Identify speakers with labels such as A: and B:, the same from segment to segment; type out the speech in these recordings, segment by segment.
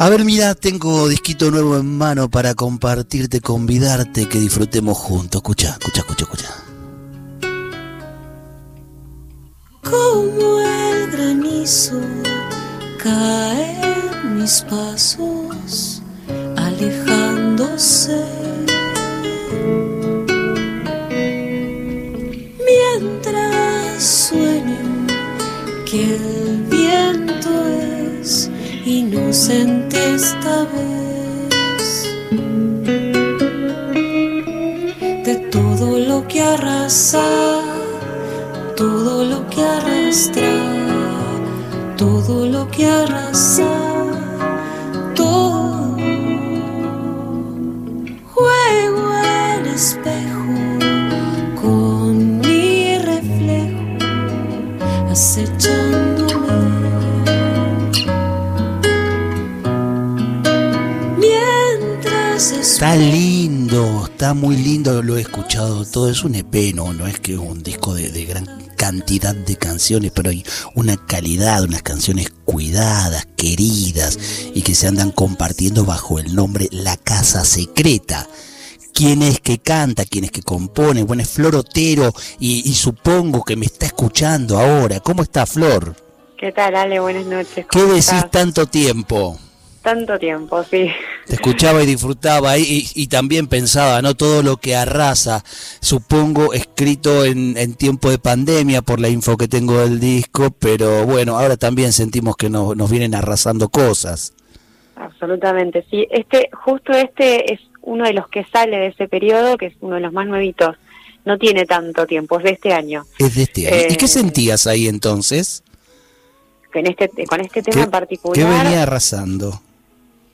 A: A ver, mira, tengo disquito nuevo en mano para compartirte, convidarte, que disfrutemos juntos. Escucha, escucha, escucha, escucha.
B: Como el granizo caen mis pasos, alejándose. Mientras sueño que inocente esta vez de todo lo que arrasa, todo lo que arrastra, todo lo que arrasa, todo juego el espejo con mi reflejo acechándome.
A: Está lindo, está muy lindo, lo he escuchado todo. Es un EP, no, no es que un disco de, de gran cantidad de canciones, pero hay una calidad, unas canciones cuidadas, queridas y que se andan compartiendo bajo el nombre La Casa Secreta. ¿Quién es que canta? ¿Quién es que compone? Bueno, es Flor Otero y, y supongo que me está escuchando ahora. ¿Cómo está Flor?
C: ¿Qué tal, Ale? Buenas noches.
A: ¿Qué
C: ¿Cómo
A: decís
C: estás?
A: tanto tiempo?
C: Tanto tiempo, sí.
A: Te escuchaba y disfrutaba y, y- y también pensaba, ¿no? Todo lo que arrasa, supongo, escrito en, en tiempo de pandemia por la info que tengo del disco, pero bueno, ahora también sentimos que nos, nos vienen arrasando cosas.
C: Absolutamente, sí. Este, justo este es uno de los que sale de ese periodo, que es uno de los más nuevitos. No tiene tanto tiempo, es de este año.
A: Es de este año. ¿Y qué
C: Eh,
A: sentías ahí entonces?
C: Con este, con este tema
A: ¿Qué,
C: en particular,
A: qué venía arrasando?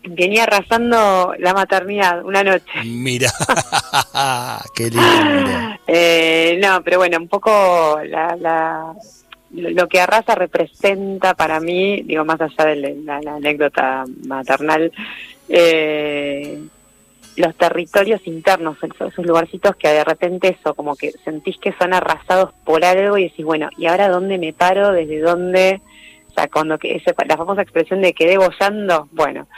C: Venía arrasando la maternidad una noche.
A: Mira, qué lindo.
C: Eh, no, pero bueno, un poco la, la- lo que arrasa representa para mí, digo, más allá de la, la anécdota maternal, eh, los territorios internos, esos, esos lugarcitos que de repente eso, como que sentís que son arrasados por algo y decís, bueno, ¿y ahora dónde me paro? ¿Desde dónde? O sea, cuando que ese, la famosa expresión de quedé bollando, bueno,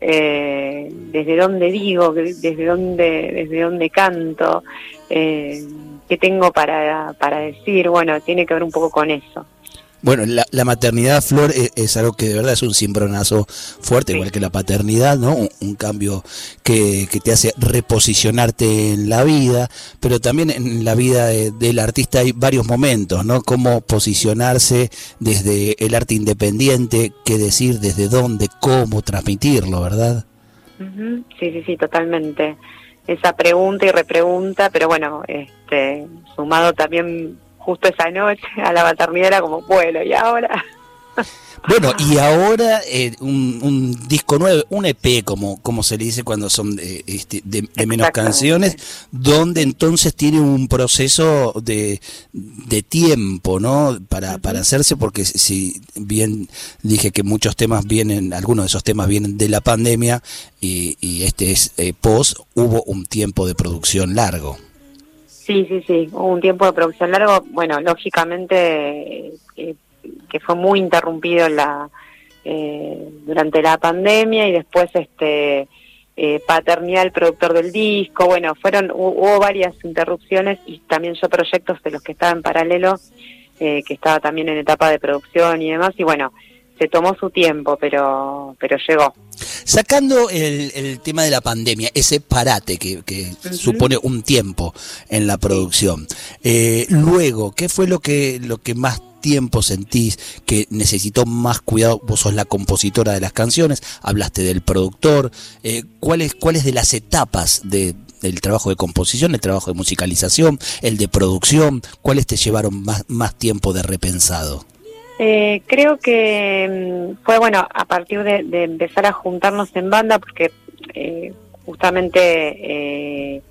C: eh, desde dónde digo, desde dónde, desde dónde canto, eh, qué tengo para, para decir, bueno, tiene que ver un poco con eso.
A: Bueno, la, la maternidad, Flor, es, es algo que de verdad es un cimbronazo fuerte,
C: Sí.
A: igual que la paternidad, ¿no? Un, un cambio que, que te hace reposicionarte en la vida, pero también en la vida de- del artista hay varios momentos, ¿no? Cómo posicionarse desde el arte independiente, qué decir, desde dónde, cómo transmitirlo, ¿verdad?
C: Sí, sí, sí, totalmente. Esa pregunta y repregunta, pero bueno, este, sumado también justo esa noche a la maternidad era como, bueno, ¿y ahora?
A: Bueno, y ahora eh, un, un disco nuevo, un EP, como, como se le dice cuando son de, este, de- de menos canciones, donde entonces tiene un proceso de, de tiempo, ¿no? Para, para hacerse, porque si bien dije que muchos temas vienen, algunos de esos temas vienen de la pandemia y, y este es eh, post, hubo un tiempo de producción largo.
C: Sí, sí, sí, hubo un tiempo de producción largo, bueno, lógicamente eh, que fue muy interrumpido la eh, durante la pandemia y después este eh, paternidad del productor del disco, bueno, fueron hu- hubo varias interrupciones y también yo proyectos de los que estaba en paralelo, eh, que estaba también en etapa de producción y demás, y bueno, se tomó su tiempo, pero pero llegó.
A: Sacando el, el tema de la pandemia, ese parate que, supone un tiempo en la producción, eh, luego, ¿qué fue lo que, lo que más tiempo sentís que necesitó más cuidado? Vos sos la compositora de las canciones, hablaste del productor, eh, ¿cuáles, ¿cuáles de las etapas de, del trabajo de composición, el trabajo de musicalización, el de producción, cuáles te llevaron más, más tiempo de repensado?
C: Eh, creo que mm, fue bueno a partir de, empezar a juntarnos en banda, porque eh, justamente eh,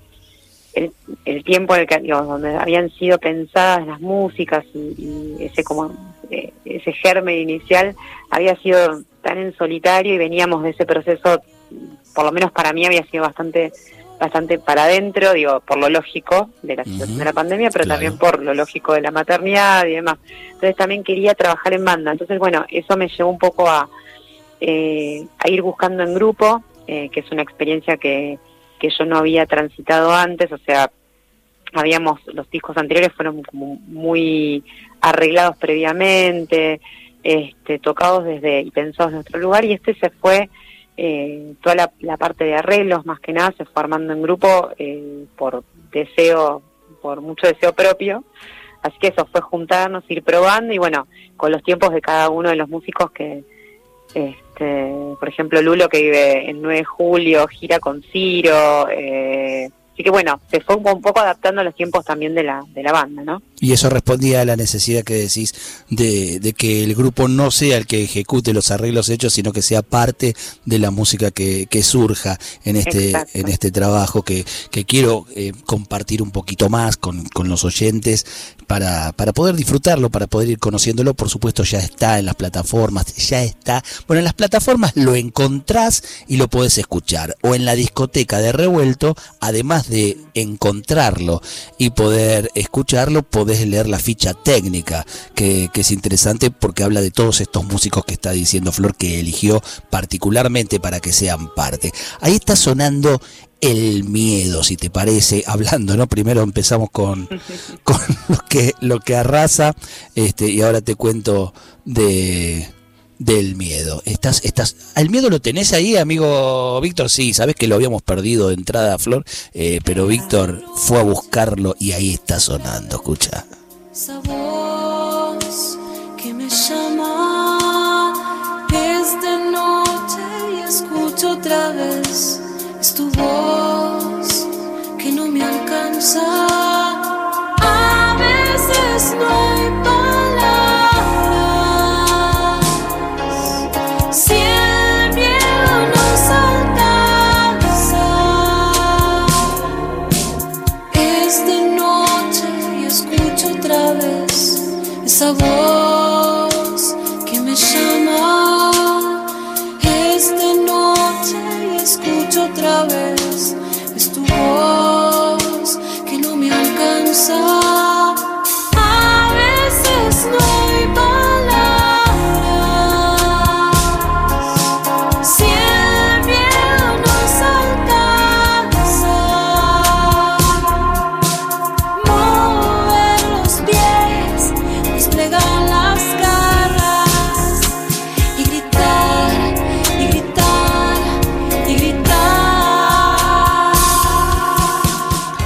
C: el, tiempo en el que, donde habían sido pensadas las músicas y, y ese como eh, ese germen inicial había sido tan en solitario y veníamos de ese proceso, por lo menos para mí había sido bastante bastante para adentro, digo, por lo lógico de la situación de la pandemia, pero
A: claro.
C: también por lo lógico de la maternidad y demás. Entonces también quería trabajar en banda. Entonces, bueno, eso me llevó un poco a, eh, a ir buscando en grupo, eh, que es una experiencia que, que yo no había transitado antes, o sea, habíamos, los discos anteriores fueron como muy arreglados previamente, este, tocados desde y pensados en nuestro lugar, y este se fue, eh, toda la, parte de arreglos más que nada se fue armando en grupo eh, por deseo, por mucho deseo propio, así que eso fue juntarnos, ir probando y bueno, con los tiempos de cada uno de los músicos que, este, por ejemplo, Lulo que vive en 9 de julio, gira con Ciro, eh, así que bueno, se fue un, poco adaptando a los tiempos también de la, de la banda, ¿no?
A: Y eso respondía a la necesidad que decís de, de que el grupo no sea el que ejecute los arreglos hechos, sino que sea parte de la música que, que surja en este,
C: Exacto.
A: en este trabajo que, que quiero eh, compartir un poquito más con, con los oyentes para, para poder disfrutarlo, para poder ir conociéndolo. Por supuesto, ya está en las plataformas, ya está. Bueno, en las plataformas lo encontrás y lo podés escuchar. O en la discoteca de Revuelto, además de encontrarlo y poder escucharlo, podés leer la ficha técnica, que, es interesante porque habla de todos estos músicos que está diciendo Flor que eligió particularmente para que sean parte. Ahí está sonando el miedo, si te parece, hablando, ¿no? Primero empezamos con, con lo que lo que arrasa, este, y ahora te cuento de del miedo. Estás, estás, ¿El miedo lo tenés ahí, amigo Víctor? Sí, sabes que lo habíamos perdido de entrada, Flor, eh, pero Víctor fue a buscarlo y ahí está sonando, escucha.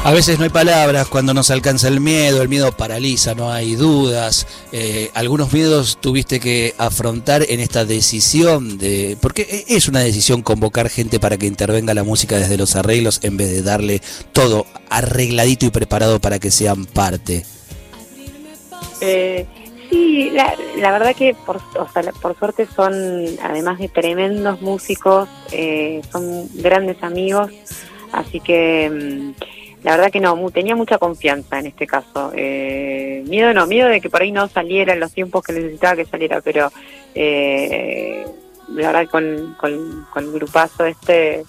B: A veces no hay palabras
A: cuando nos alcanza el miedo, el miedo paraliza, no hay dudas. Eh, algunos miedos tuviste que afrontar en esta decisión de. Porque es una decisión convocar gente para que intervenga la música desde los arreglos en vez de darle todo arregladito y preparado para que sean parte.
C: Eh, sí, la, la verdad que por, o sea, por suerte son, además de tremendos músicos, eh, son grandes amigos, así que mm, la verdad que no, tenía mucha confianza en este caso. Eh, miedo no, miedo de que por ahí no saliera en los tiempos que necesitaba que saliera, pero eh, la verdad con, con, con el grupazo este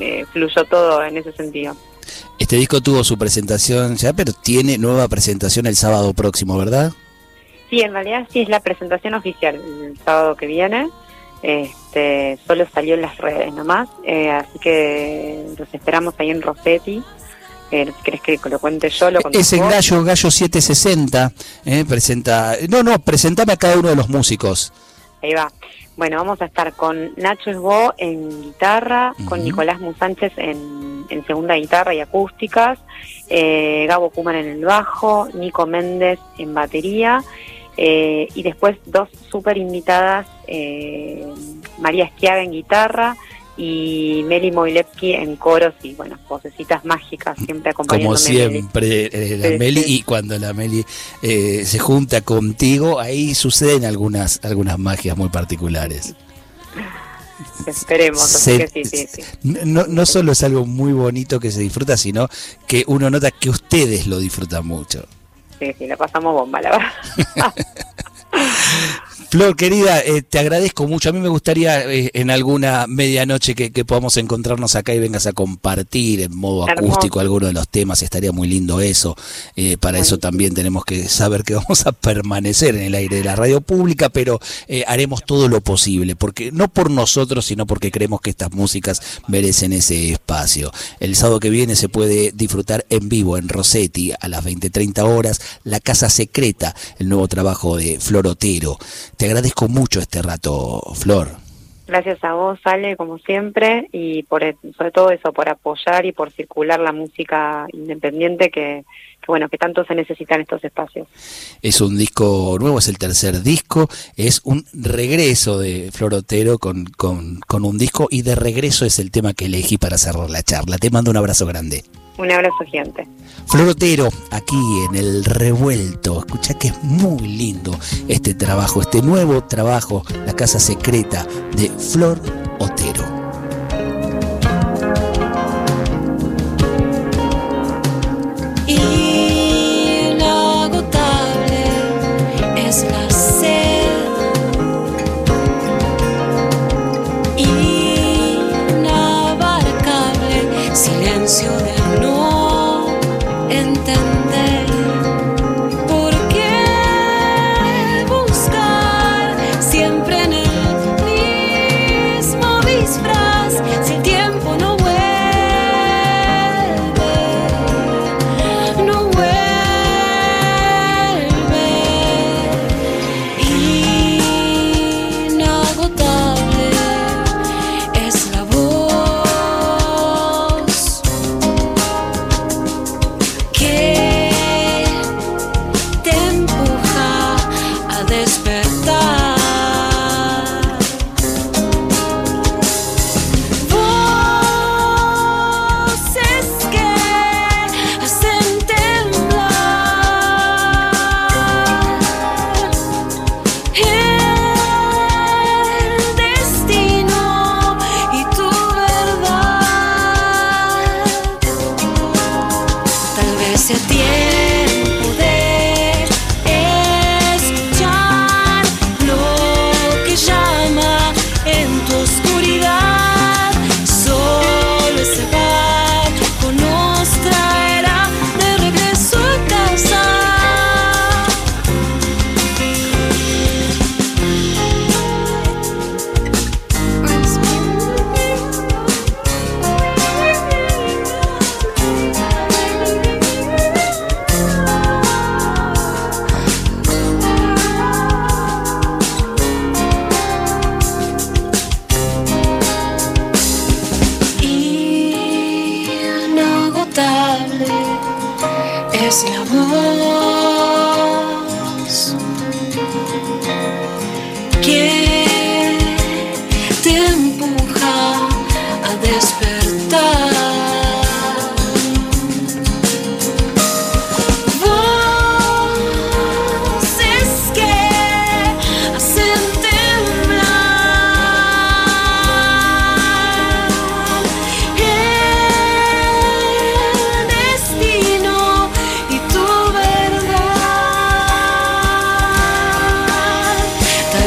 C: eh, fluyó todo en ese sentido.
A: Este disco tuvo su presentación ya, pero tiene nueva presentación el sábado próximo, ¿verdad?
C: Sí, en realidad sí es la presentación oficial el sábado que viene. Este, solo salió en las redes nomás, eh, así que los esperamos ahí en Rossetti. Eh, querés que lo cuente yo, lo contás
A: Es en. Gallo, Gallo 760. eh, presenta. No, no, presentame a cada uno de los músicos.
C: Ahí va. Bueno, vamos a estar con Nacho Esbo en guitarra, con. Nicolás Musánchez en, en segunda guitarra y acústicas, eh, Gabo Kuman en el bajo, Nico Méndez en batería, eh, y después dos súper invitadas, eh, María Esquiaga en guitarra y Meli Moilevsky en coros y, bueno, vocecitas mágicas, siempre acompañándome.
A: Como
C: Meli.
A: siempre, eh, la
C: Sí,
A: Meli,
C: sí.
A: y cuando la Meli eh, se junta contigo, ahí suceden algunas, algunas magias muy particulares.
C: Esperemos, así que sí, sí, sí.
B: No, no solo es algo muy bonito que se disfruta, sino que uno nota que ustedes lo disfrutan mucho.
C: Sí, sí, la pasamos bomba, la verdad.
B: Flor, querida, eh, te agradezco mucho. A mí me gustaría eh, en alguna medianoche que, que, podamos encontrarnos acá y vengas a compartir en modo acústico alguno de los temas. Estaría muy lindo eso. Eh, para eso también tenemos que saber que vamos a permanecer en el aire de la radio pública, pero haremos todo lo posible, porque no por nosotros, sino porque creemos que estas músicas merecen ese espacio. El sábado que viene se puede disfrutar en vivo en Rossetti a las 20-30 horas, La Casa Secreta, el nuevo trabajo de Flor Otero. Te agradezco mucho este rato, Flor.
C: Gracias a vos, Ale, como siempre, y por e, sobre todo eso, por apoyar y por circular la música independiente que, bueno, que tanto se necesita en estos espacios.
B: Es un disco nuevo, es el tercer disco, es un regreso de Florotero con, con, con un disco y de regreso es el tema que elegí para cerrar la charla. Te mando un abrazo grande.
C: Un abrazo gigante.
B: Florotero, aquí en el revuelto. Escucha que es muy lindo este trabajo, este nuevo trabajo, La Casa Secreta de Flor Otero. at the end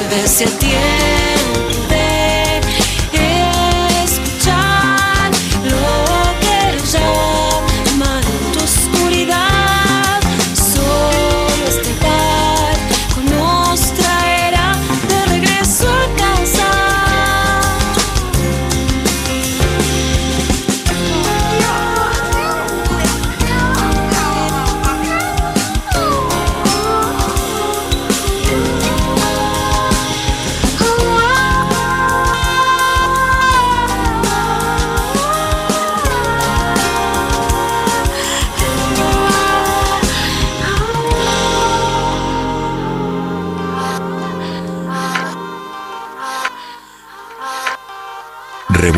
B: vuelves y.